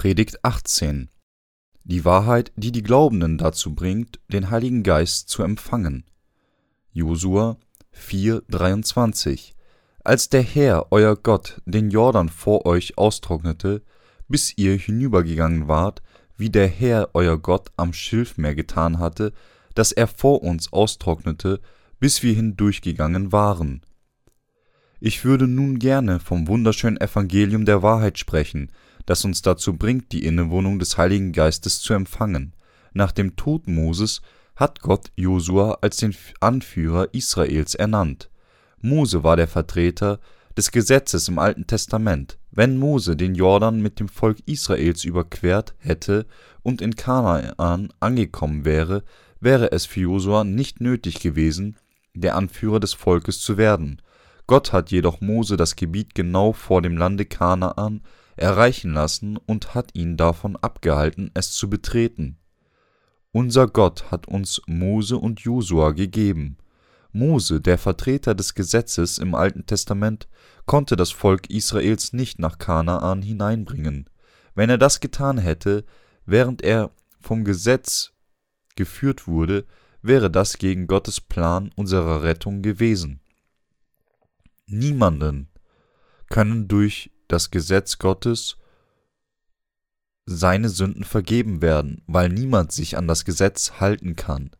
Predigt 18 Die Wahrheit, die die Glaubenden dazu bringt, den Heiligen Geist zu empfangen. Josua 4,23 Als der Herr, euer Gott, den Jordan vor euch austrocknete, bis ihr hinübergegangen wart, wie der Herr, euer Gott, am Schilfmeer getan hatte, dass er vor uns austrocknete, bis wir hindurchgegangen waren. Ich würde nun gerne vom wunderschönen Evangelium der Wahrheit sprechen, das uns dazu bringt, die Innewohnung des Heiligen Geistes zu empfangen. Nach dem Tod Moses hat Gott Josua als den Anführer Israels ernannt. Mose war der Vertreter des Gesetzes im Alten Testament. Wenn Mose den Jordan mit dem Volk Israels überquert hätte und in Kanaan angekommen wäre, wäre es für Josua nicht nötig gewesen, der Anführer des Volkes zu werden. Gott hat jedoch Mose das Gebiet genau vor dem Lande Kanaan erreichen lassen und hat ihn davon abgehalten, es zu betreten. Unser Gott hat uns Mose und Josua gegeben. Mose, der Vertreter des Gesetzes im Alten Testament, konnte das Volk Israels nicht nach Kanaan hineinbringen. Wenn er das getan hätte, während er vom Gesetz geführt wurde, wäre das gegen Gottes Plan unserer Rettung gewesen. Niemanden können durch das Gesetz Gottes seine Sünden vergeben werden, weil niemand sich an das Gesetz halten kann.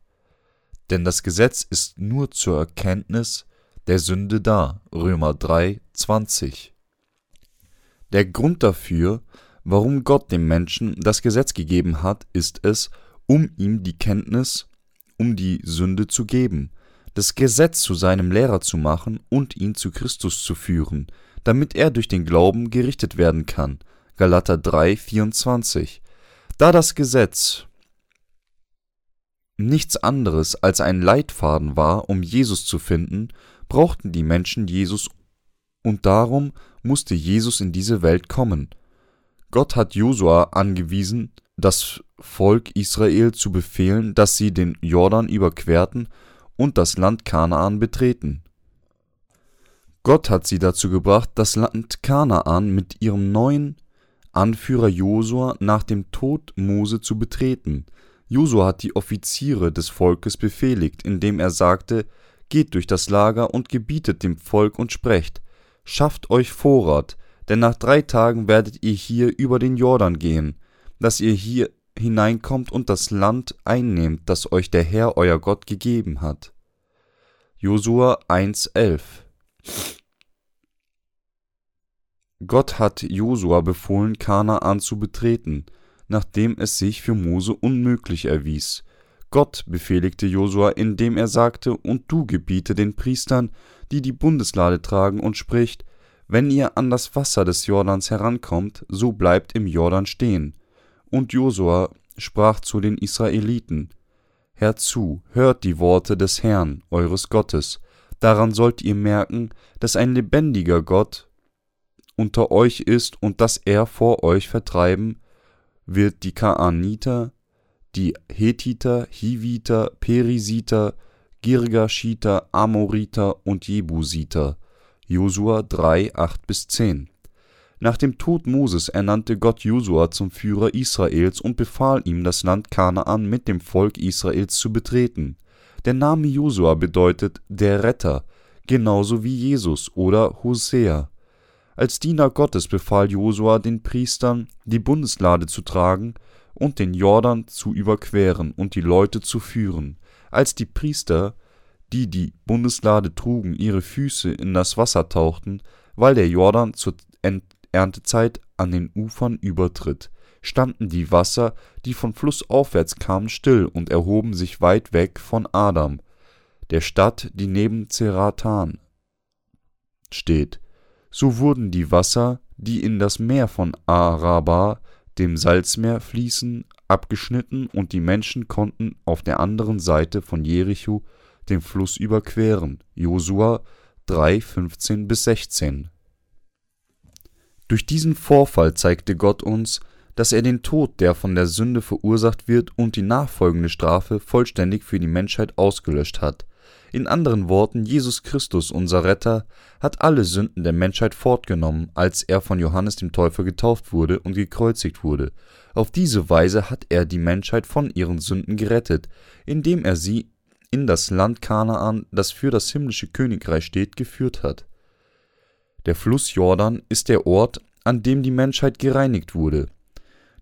Denn das Gesetz ist nur zur Erkenntnis der Sünde da. Römer 3, 20. Der Grund dafür, warum Gott dem Menschen das Gesetz gegeben hat, ist es, um ihm die Kenntnis um die Sünde zu geben, das Gesetz zu seinem Lehrer zu machen und ihn zu Christus zu führen, damit er durch den Glauben gerichtet werden kann. Galater 3, 24. Da das Gesetz nichts anderes als ein Leitfaden war, um Jesus zu finden, brauchten die Menschen Jesus und darum musste Jesus in diese Welt kommen. Gott hat Josua angewiesen, das Volk Israel zu befehlen, dass sie den Jordan überquerten und das Land Kanaan betreten. Gott hat sie dazu gebracht, das Land Kanaan mit ihrem neuen Anführer Josua nach dem Tod Mose zu betreten. Josua hat die Offiziere des Volkes befehligt, indem er sagte: Geht durch das Lager und gebietet dem Volk und sprecht: Schafft euch Vorrat, denn nach drei Tagen werdet ihr hier über den Jordan gehen, dass ihr hier hineinkommt und das Land einnehmt, das euch der Herr euer Gott gegeben hat. Josua 1,11 Gott hat Josua befohlen, Kanaan zu betreten, nachdem es sich für Mose unmöglich erwies. Gott befehligte Josua, indem er sagte: Und du gebiete den Priestern, die die Bundeslade tragen, und spricht: Wenn ihr an das Wasser des Jordans herankommt, so bleibt im Jordan stehen. Und Josua sprach zu den Israeliten: Herzu, hört die Worte des Herrn, eures Gottes. Daran sollt ihr merken, dass ein lebendiger Gott unter euch ist und dass er vor euch vertreiben wird die Kaaniter, die Hethiter, Hiviter, Perisiter, Girgashiter, Amoriter und Jebusiter. Josua 3, 8 bis 10. Nach dem Tod Moses ernannte Gott Josua zum Führer Israels und befahl ihm, das Land Kanaan mit dem Volk Israels zu betreten. Der Name Josua bedeutet der Retter, genauso wie Jesus oder Hosea. Als Diener Gottes befahl Josua den Priestern, die Bundeslade zu tragen und den Jordan zu überqueren und die Leute zu führen. Als die Priester, die die Bundeslade trugen, ihre Füße in das Wasser tauchten, weil der Jordan zur Erntezeit an den Ufern übertritt, standen die Wasser, die von flussaufwärts kamen, still und erhoben sich weit weg von Adam, der Stadt, die neben Zeratan steht so wurden die Wasser, die in das Meer von Araba, dem Salzmeer, fließen, abgeschnitten und die Menschen konnten auf der anderen Seite von Jericho den Fluss überqueren. Josua 3, 15 bis 16. Durch diesen Vorfall zeigte Gott uns, dass er den Tod, der von der Sünde verursacht wird, und die nachfolgende Strafe vollständig für die Menschheit ausgelöscht hat. In anderen Worten, Jesus Christus, unser Retter, hat alle Sünden der Menschheit fortgenommen, als er von Johannes dem Täufer getauft wurde und gekreuzigt wurde. Auf diese Weise hat er die Menschheit von ihren Sünden gerettet, indem er sie in das Land Kanaan, das für das himmlische Königreich steht, geführt hat. Der Fluss Jordan ist der Ort, an dem die Menschheit gereinigt wurde.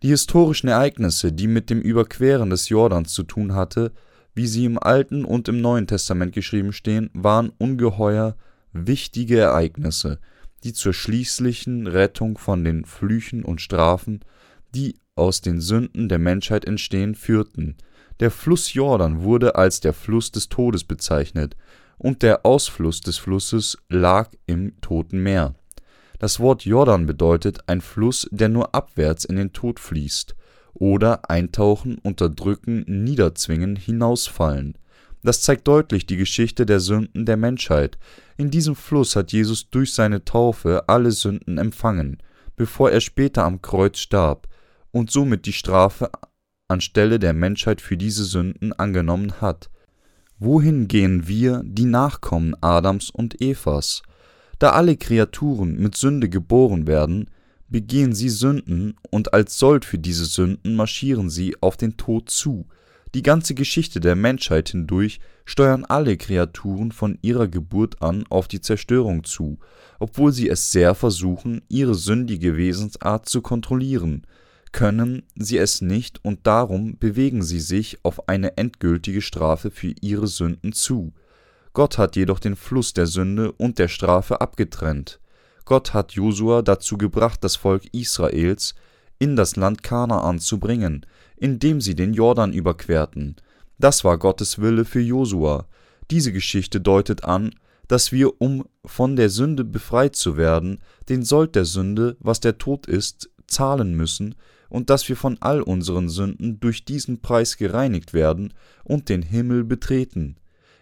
Die historischen Ereignisse, die mit dem Überqueren des Jordans zu tun hatte, wie sie im Alten und im Neuen Testament geschrieben stehen, waren ungeheuer wichtige Ereignisse, die zur schließlichen Rettung von den Flüchen und Strafen, die aus den Sünden der Menschheit entstehen, führten. Der Fluss Jordan wurde als der Fluss des Todes bezeichnet, und der Ausfluss des Flusses lag im Toten Meer. Das Wort Jordan bedeutet ein Fluss, der nur abwärts in den Tod fließt, oder eintauchen, unterdrücken, niederzwingen, hinausfallen. Das zeigt deutlich die Geschichte der Sünden der Menschheit. In diesem Fluss hat Jesus durch seine Taufe alle Sünden empfangen, bevor er später am Kreuz starb und somit die Strafe anstelle der Menschheit für diese Sünden angenommen hat. Wohin gehen wir, die Nachkommen Adams und Evas? Da alle Kreaturen mit Sünde geboren werden, begehen sie Sünden und als Sold für diese Sünden marschieren sie auf den Tod zu. Die ganze Geschichte der Menschheit hindurch steuern alle Kreaturen von ihrer Geburt an auf die Zerstörung zu, obwohl sie es sehr versuchen, ihre sündige Wesensart zu kontrollieren, können sie es nicht und darum bewegen sie sich auf eine endgültige Strafe für ihre Sünden zu. Gott hat jedoch den Fluss der Sünde und der Strafe abgetrennt. Gott hat Josua dazu gebracht, das Volk Israels in das Land Kanaan zu bringen, indem sie den Jordan überquerten. Das war Gottes Wille für Josua. Diese Geschichte deutet an, dass wir, um von der Sünde befreit zu werden, den Sold der Sünde, was der Tod ist, zahlen müssen, und dass wir von all unseren Sünden durch diesen Preis gereinigt werden und den Himmel betreten.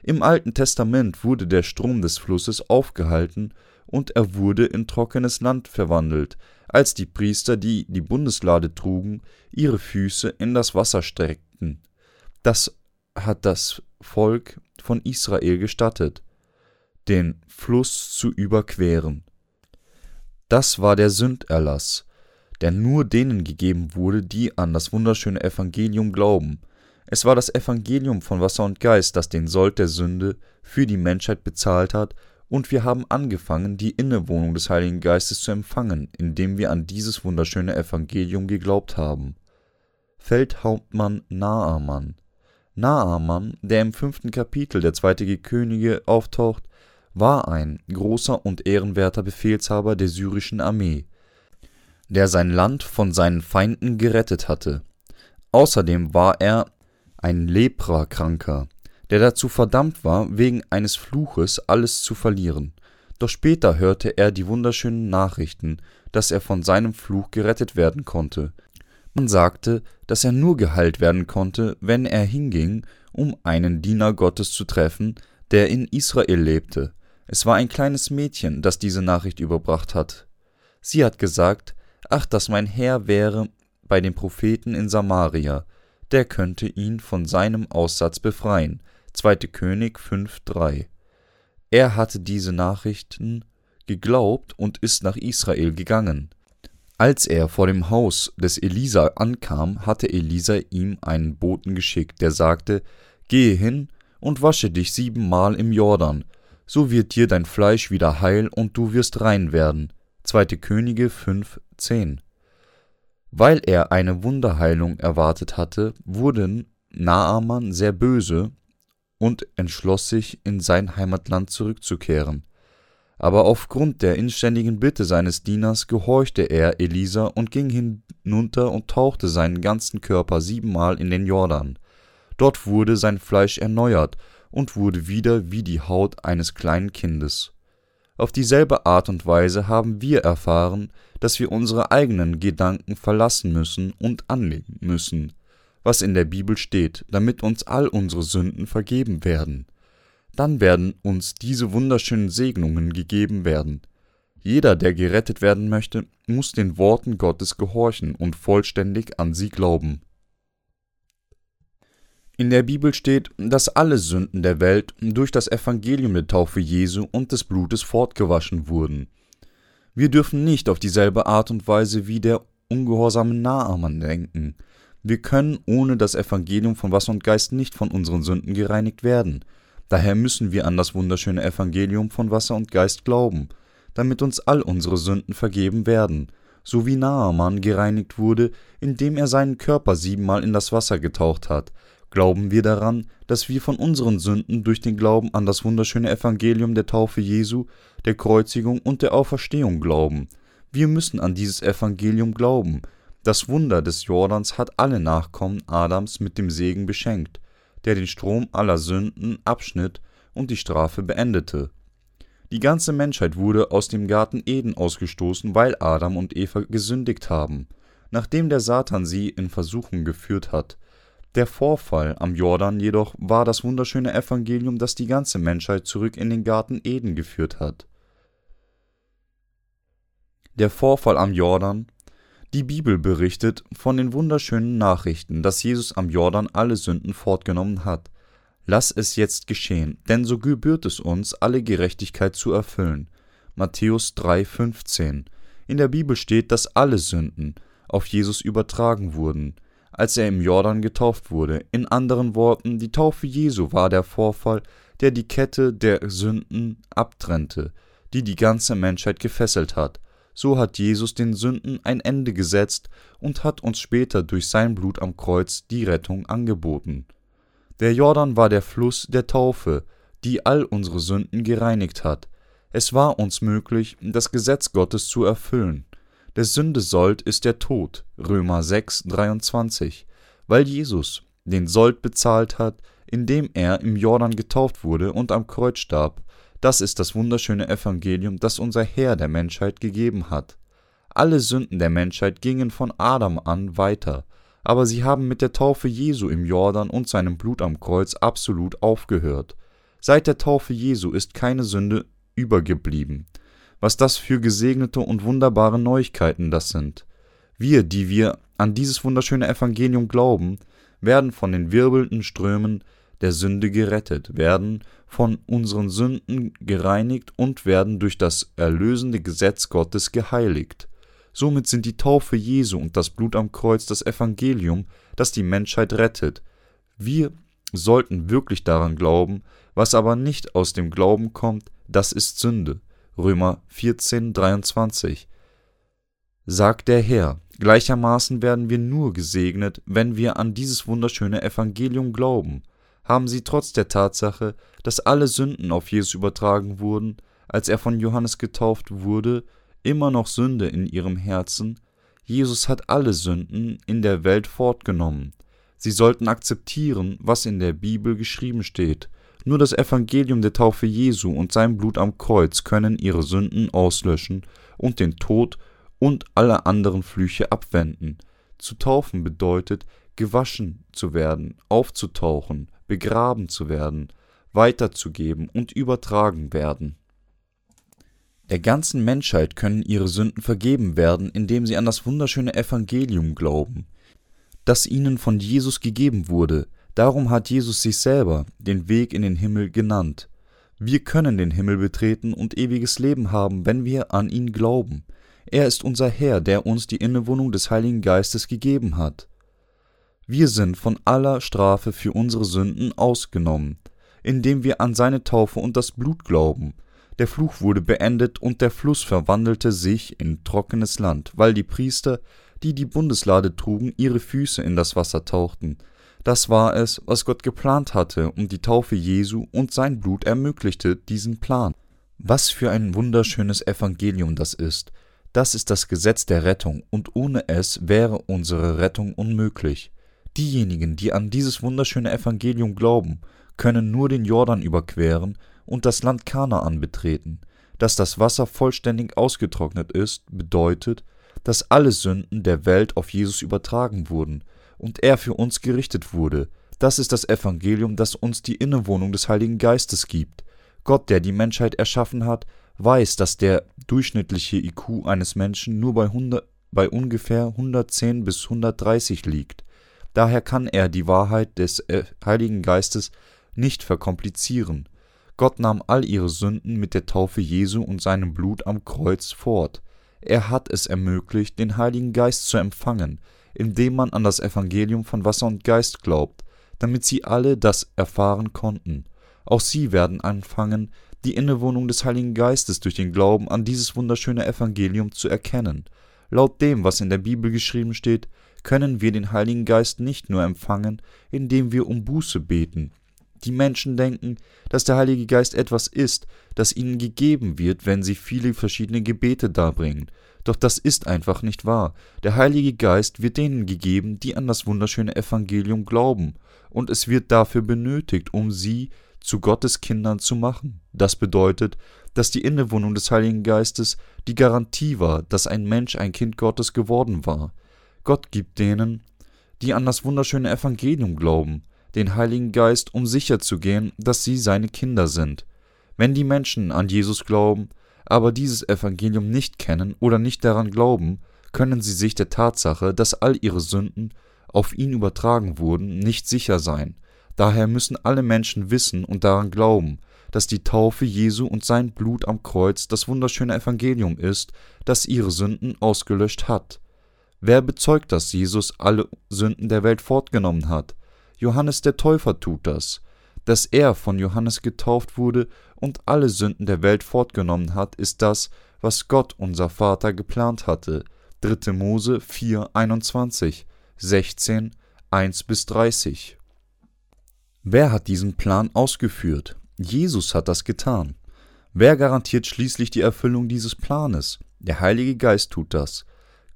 Im Alten Testament wurde der Strom des Flusses aufgehalten und er wurde in trockenes Land verwandelt, als die Priester, die die Bundeslade trugen, ihre Füße in das Wasser streckten. Das hat das Volk von Israel gestattet, den Fluss zu überqueren. Das war der Sünderlass, der nur denen gegeben wurde, die an das wunderschöne Evangelium glauben. Es war das Evangelium von Wasser und Geist, das den Sold der Sünde für die Menschheit bezahlt hat und wir haben angefangen, die Innewohnung des Heiligen Geistes zu empfangen, indem wir an dieses wunderschöne Evangelium geglaubt haben. Feldhauptmann Naaman Naaman, der im fünften Kapitel der zweite Könige auftaucht, war ein großer und ehrenwerter Befehlshaber der syrischen Armee, der sein Land von seinen Feinden gerettet hatte. Außerdem war er ein Leprakranker, der dazu verdammt war, wegen eines Fluches alles zu verlieren. Doch später hörte er die wunderschönen Nachrichten, dass er von seinem Fluch gerettet werden konnte. Man sagte, dass er nur geheilt werden konnte, wenn er hinging, um einen Diener Gottes zu treffen, der in Israel lebte. Es war ein kleines Mädchen, das diese Nachricht überbracht hat. Sie hat gesagt, ach, dass mein Herr wäre bei dem Propheten in Samaria, der könnte ihn von seinem Aussatz befreien, 2. König 5,3. Er hatte diese Nachrichten geglaubt und ist nach Israel gegangen. Als er vor dem Haus des Elisa ankam, hatte Elisa ihm einen Boten geschickt, der sagte: Gehe hin und wasche dich siebenmal im Jordan, so wird dir dein Fleisch wieder heil und du wirst rein werden. 2. Könige 5,10. Weil er eine Wunderheilung erwartet hatte, wurden Naaman sehr böse und entschloss sich, in sein Heimatland zurückzukehren. Aber aufgrund der inständigen Bitte seines Dieners gehorchte er Elisa und ging hinunter und tauchte seinen ganzen Körper siebenmal in den Jordan. Dort wurde sein Fleisch erneuert und wurde wieder wie die Haut eines kleinen Kindes. Auf dieselbe Art und Weise haben wir erfahren, dass wir unsere eigenen Gedanken verlassen müssen und annehmen müssen, was in der Bibel steht, damit uns all unsere Sünden vergeben werden. Dann werden uns diese wunderschönen Segnungen gegeben werden. Jeder, der gerettet werden möchte, muss den Worten Gottes gehorchen und vollständig an sie glauben. In der Bibel steht, dass alle Sünden der Welt durch das Evangelium der Taufe Jesu und des Blutes fortgewaschen wurden. Wir dürfen nicht auf dieselbe Art und Weise wie der ungehorsame Naaman denken. Wir können ohne das Evangelium von Wasser und Geist nicht von unseren Sünden gereinigt werden. Daher müssen wir an das wunderschöne Evangelium von Wasser und Geist glauben, damit uns all unsere Sünden vergeben werden, so wie Naaman gereinigt wurde, indem er seinen Körper siebenmal in das Wasser getaucht hat. Glauben wir daran, dass wir von unseren Sünden durch den Glauben an das wunderschöne Evangelium der Taufe Jesu, der Kreuzigung und der Auferstehung glauben. Wir müssen an dieses Evangelium glauben. Das Wunder des Jordans hat alle Nachkommen Adams mit dem Segen beschenkt der den Strom aller Sünden abschnitt und die Strafe beendete. Die ganze Menschheit wurde aus dem Garten Eden ausgestoßen, weil Adam und Eva gesündigt haben, nachdem der Satan sie in Versuchung geführt hat. Der Vorfall am Jordan jedoch war das wunderschöne Evangelium, das die ganze Menschheit zurück in den Garten Eden geführt hat. Der Vorfall am Jordan die Bibel berichtet von den wunderschönen Nachrichten, dass Jesus am Jordan alle Sünden fortgenommen hat. Lass es jetzt geschehen, denn so gebührt es uns, alle Gerechtigkeit zu erfüllen. Matthäus 3,15. In der Bibel steht, dass alle Sünden auf Jesus übertragen wurden, als er im Jordan getauft wurde. In anderen Worten, die Taufe Jesu war der Vorfall, der die Kette der Sünden abtrennte, die die ganze Menschheit gefesselt hat so hat Jesus den Sünden ein Ende gesetzt und hat uns später durch sein Blut am Kreuz die Rettung angeboten. Der Jordan war der Fluss der Taufe, die all unsere Sünden gereinigt hat. Es war uns möglich, das Gesetz Gottes zu erfüllen. Der Sünde Sold ist der Tod, Römer 6, 23, weil Jesus den Sold bezahlt hat, indem er im Jordan getauft wurde und am Kreuz starb, das ist das wunderschöne Evangelium, das unser Herr der Menschheit gegeben hat. Alle Sünden der Menschheit gingen von Adam an weiter, aber sie haben mit der Taufe Jesu im Jordan und seinem Blut am Kreuz absolut aufgehört. Seit der Taufe Jesu ist keine Sünde übergeblieben. Was das für gesegnete und wunderbare Neuigkeiten das sind. Wir, die wir an dieses wunderschöne Evangelium glauben, werden von den wirbelnden Strömen der Sünde gerettet, werden von unseren Sünden gereinigt und werden durch das erlösende Gesetz Gottes geheiligt. Somit sind die Taufe Jesu und das Blut am Kreuz das Evangelium, das die Menschheit rettet. Wir sollten wirklich daran glauben, was aber nicht aus dem Glauben kommt, das ist Sünde. Römer 14, 23. Sagt der Herr, gleichermaßen werden wir nur gesegnet, wenn wir an dieses wunderschöne Evangelium glauben haben sie trotz der Tatsache, dass alle Sünden auf Jesus übertragen wurden, als er von Johannes getauft wurde, immer noch Sünde in ihrem Herzen. Jesus hat alle Sünden in der Welt fortgenommen. Sie sollten akzeptieren, was in der Bibel geschrieben steht. Nur das Evangelium der Taufe Jesu und sein Blut am Kreuz können ihre Sünden auslöschen und den Tod und alle anderen Flüche abwenden. Zu taufen bedeutet, gewaschen zu werden, aufzutauchen, begraben zu werden, weiterzugeben und übertragen werden. Der ganzen Menschheit können ihre Sünden vergeben werden, indem sie an das wunderschöne Evangelium glauben, das ihnen von Jesus gegeben wurde. Darum hat Jesus sich selber den Weg in den Himmel genannt. Wir können den Himmel betreten und ewiges Leben haben, wenn wir an ihn glauben. Er ist unser Herr, der uns die Innewohnung des Heiligen Geistes gegeben hat. Wir sind von aller Strafe für unsere Sünden ausgenommen, indem wir an seine Taufe und das Blut glauben. Der Fluch wurde beendet und der Fluss verwandelte sich in trockenes Land, weil die Priester, die die Bundeslade trugen, ihre Füße in das Wasser tauchten. Das war es, was Gott geplant hatte, und die Taufe Jesu und sein Blut ermöglichte diesen Plan. Was für ein wunderschönes Evangelium das ist. Das ist das Gesetz der Rettung, und ohne es wäre unsere Rettung unmöglich. Diejenigen, die an dieses wunderschöne Evangelium glauben, können nur den Jordan überqueren und das Land Kanaan betreten. Dass das Wasser vollständig ausgetrocknet ist, bedeutet, dass alle Sünden der Welt auf Jesus übertragen wurden und er für uns gerichtet wurde. Das ist das Evangelium, das uns die Innewohnung des Heiligen Geistes gibt. Gott, der die Menschheit erschaffen hat, weiß, dass der durchschnittliche IQ eines Menschen nur bei, 100, bei ungefähr 110 bis 130 liegt. Daher kann er die Wahrheit des äh, Heiligen Geistes nicht verkomplizieren. Gott nahm all ihre Sünden mit der Taufe Jesu und seinem Blut am Kreuz fort. Er hat es ermöglicht, den Heiligen Geist zu empfangen, indem man an das Evangelium von Wasser und Geist glaubt, damit sie alle das erfahren konnten. Auch sie werden anfangen, die Innewohnung des Heiligen Geistes durch den Glauben an dieses wunderschöne Evangelium zu erkennen. Laut dem, was in der Bibel geschrieben steht, können wir den Heiligen Geist nicht nur empfangen, indem wir um Buße beten. Die Menschen denken, dass der Heilige Geist etwas ist, das ihnen gegeben wird, wenn sie viele verschiedene Gebete darbringen. Doch das ist einfach nicht wahr. Der Heilige Geist wird denen gegeben, die an das wunderschöne Evangelium glauben, und es wird dafür benötigt, um sie zu Gottes Kindern zu machen. Das bedeutet, dass die Innewohnung des Heiligen Geistes die Garantie war, dass ein Mensch ein Kind Gottes geworden war. Gott gibt denen, die an das wunderschöne Evangelium glauben, den Heiligen Geist, um sicherzugehen, dass sie seine Kinder sind. Wenn die Menschen an Jesus glauben, aber dieses Evangelium nicht kennen oder nicht daran glauben, können sie sich der Tatsache, dass all ihre Sünden auf ihn übertragen wurden, nicht sicher sein. Daher müssen alle Menschen wissen und daran glauben, dass die Taufe Jesu und sein Blut am Kreuz das wunderschöne Evangelium ist, das ihre Sünden ausgelöscht hat. Wer bezeugt, dass Jesus alle Sünden der Welt fortgenommen hat? Johannes der Täufer tut das. Dass er von Johannes getauft wurde und alle Sünden der Welt fortgenommen hat, ist das, was Gott unser Vater geplant hatte. 3. Mose 4, 21, 16, 1 bis 30. Wer hat diesen Plan ausgeführt? Jesus hat das getan. Wer garantiert schließlich die Erfüllung dieses Planes? Der Heilige Geist tut das.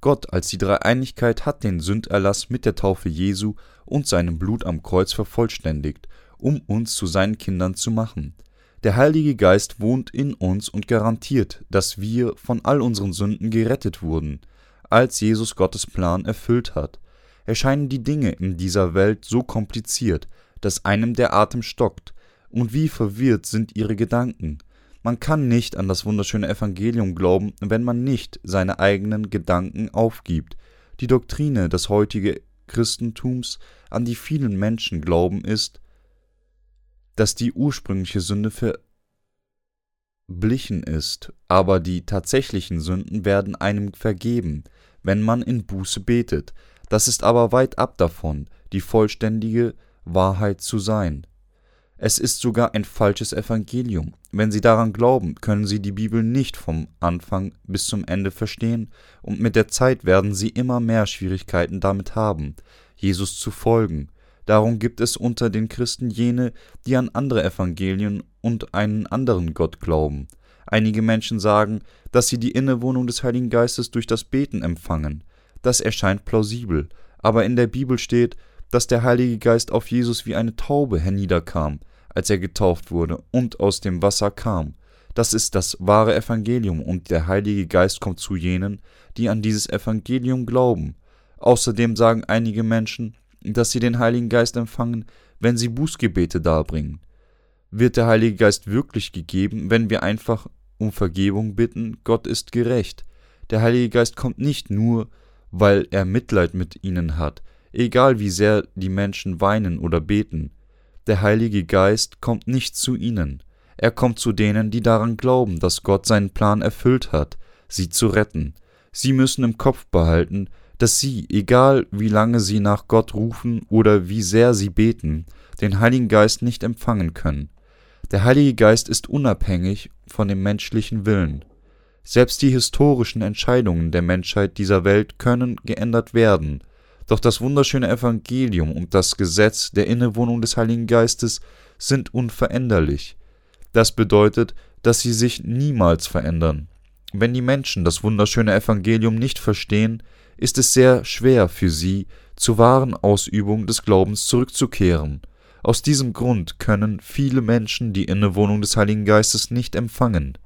Gott als die Dreieinigkeit hat den Sünderlass mit der Taufe Jesu und seinem Blut am Kreuz vervollständigt, um uns zu seinen Kindern zu machen. Der Heilige Geist wohnt in uns und garantiert, dass wir von all unseren Sünden gerettet wurden, als Jesus Gottes Plan erfüllt hat. Erscheinen die Dinge in dieser Welt so kompliziert, dass einem der Atem stockt, und wie verwirrt sind ihre Gedanken. Man kann nicht an das wunderschöne Evangelium glauben, wenn man nicht seine eigenen Gedanken aufgibt. Die Doktrine des heutigen Christentums, an die vielen Menschen glauben, ist, dass die ursprüngliche Sünde verblichen ist, aber die tatsächlichen Sünden werden einem vergeben, wenn man in Buße betet. Das ist aber weit ab davon, die vollständige Wahrheit zu sein. Es ist sogar ein falsches Evangelium. Wenn Sie daran glauben, können Sie die Bibel nicht vom Anfang bis zum Ende verstehen, und mit der Zeit werden Sie immer mehr Schwierigkeiten damit haben, Jesus zu folgen, Darum gibt es unter den Christen jene, die an andere Evangelien und einen anderen Gott glauben. Einige Menschen sagen, dass sie die Innewohnung des Heiligen Geistes durch das Beten empfangen. Das erscheint plausibel, aber in der Bibel steht, dass der Heilige Geist auf Jesus wie eine Taube herniederkam, als er getauft wurde und aus dem Wasser kam. Das ist das wahre Evangelium und der Heilige Geist kommt zu jenen, die an dieses Evangelium glauben. Außerdem sagen einige Menschen, dass sie den Heiligen Geist empfangen, wenn sie Bußgebete darbringen. Wird der Heilige Geist wirklich gegeben, wenn wir einfach um Vergebung bitten? Gott ist gerecht. Der Heilige Geist kommt nicht nur, weil er Mitleid mit ihnen hat, egal wie sehr die Menschen weinen oder beten. Der Heilige Geist kommt nicht zu ihnen. Er kommt zu denen, die daran glauben, dass Gott seinen Plan erfüllt hat, sie zu retten. Sie müssen im Kopf behalten, dass sie, egal wie lange sie nach Gott rufen oder wie sehr sie beten, den Heiligen Geist nicht empfangen können. Der Heilige Geist ist unabhängig von dem menschlichen Willen. Selbst die historischen Entscheidungen der Menschheit dieser Welt können geändert werden, doch das wunderschöne Evangelium und das Gesetz der Innewohnung des Heiligen Geistes sind unveränderlich. Das bedeutet, dass sie sich niemals verändern. Wenn die Menschen das wunderschöne Evangelium nicht verstehen, ist es sehr schwer für sie, zur wahren Ausübung des Glaubens zurückzukehren. Aus diesem Grund können viele Menschen die Innewohnung des Heiligen Geistes nicht empfangen.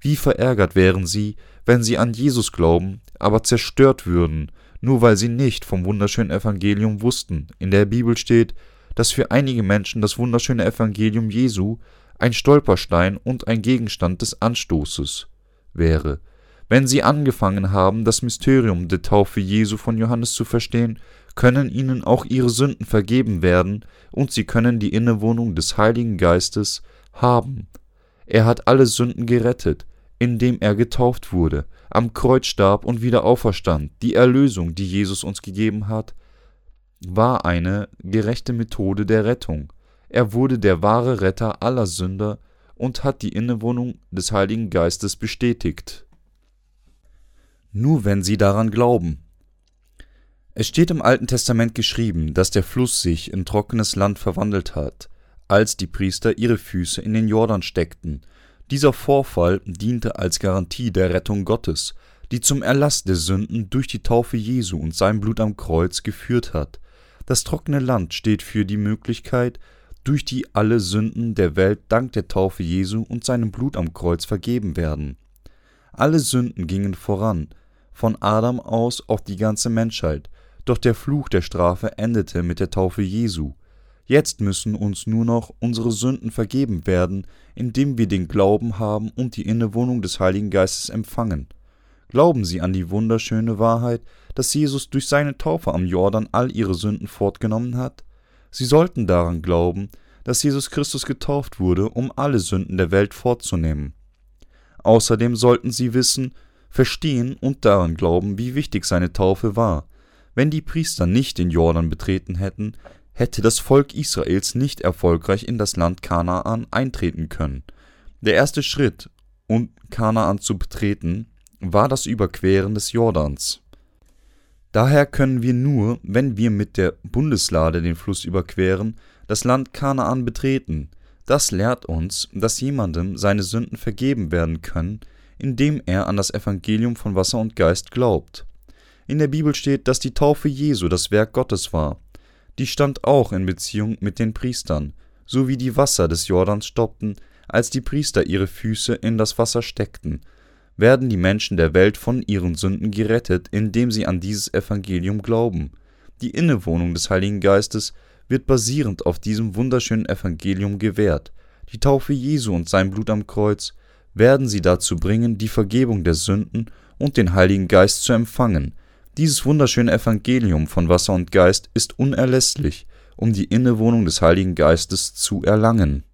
Wie verärgert wären sie, wenn sie an Jesus glauben, aber zerstört würden, nur weil sie nicht vom wunderschönen Evangelium wussten. In der Bibel steht, dass für einige Menschen das wunderschöne Evangelium Jesu ein Stolperstein und ein Gegenstand des Anstoßes wäre. Wenn sie angefangen haben, das Mysterium der Taufe Jesu von Johannes zu verstehen, können ihnen auch ihre Sünden vergeben werden und sie können die Innewohnung des Heiligen Geistes haben. Er hat alle Sünden gerettet, indem er getauft wurde, am Kreuz starb und wieder auferstand. Die Erlösung, die Jesus uns gegeben hat, war eine gerechte Methode der Rettung. Er wurde der wahre Retter aller Sünder und hat die Innewohnung des Heiligen Geistes bestätigt. Nur wenn sie daran glauben. Es steht im Alten Testament geschrieben, dass der Fluss sich in trockenes Land verwandelt hat, als die Priester ihre Füße in den Jordan steckten. Dieser Vorfall diente als Garantie der Rettung Gottes, die zum Erlass der Sünden durch die Taufe Jesu und sein Blut am Kreuz geführt hat. Das trockene Land steht für die Möglichkeit, durch die alle Sünden der Welt dank der Taufe Jesu und seinem Blut am Kreuz vergeben werden. Alle Sünden gingen voran, von Adam aus auf die ganze Menschheit, doch der Fluch der Strafe endete mit der Taufe Jesu. Jetzt müssen uns nur noch unsere Sünden vergeben werden, indem wir den Glauben haben und die Innewohnung des Heiligen Geistes empfangen. Glauben Sie an die wunderschöne Wahrheit, dass Jesus durch seine Taufe am Jordan all ihre Sünden fortgenommen hat? Sie sollten daran glauben, dass Jesus Christus getauft wurde, um alle Sünden der Welt fortzunehmen. Außerdem sollten Sie wissen, verstehen und daran glauben, wie wichtig seine Taufe war. Wenn die Priester nicht den Jordan betreten hätten, hätte das Volk Israels nicht erfolgreich in das Land Kanaan eintreten können. Der erste Schritt, um Kanaan zu betreten, war das Überqueren des Jordans. Daher können wir nur, wenn wir mit der Bundeslade den Fluss überqueren, das Land Kanaan betreten. Das lehrt uns, dass jemandem seine Sünden vergeben werden können, indem er an das Evangelium von Wasser und Geist glaubt. In der Bibel steht, dass die Taufe Jesu das Werk Gottes war. Die stand auch in Beziehung mit den Priestern, so wie die Wasser des Jordans stoppten, als die Priester ihre Füße in das Wasser steckten, werden die Menschen der Welt von ihren Sünden gerettet, indem sie an dieses Evangelium glauben. Die Innewohnung des Heiligen Geistes wird basierend auf diesem wunderschönen Evangelium gewährt. Die Taufe Jesu und sein Blut am Kreuz werden sie dazu bringen, die Vergebung der Sünden und den Heiligen Geist zu empfangen. Dieses wunderschöne Evangelium von Wasser und Geist ist unerlässlich, um die Innewohnung des Heiligen Geistes zu erlangen.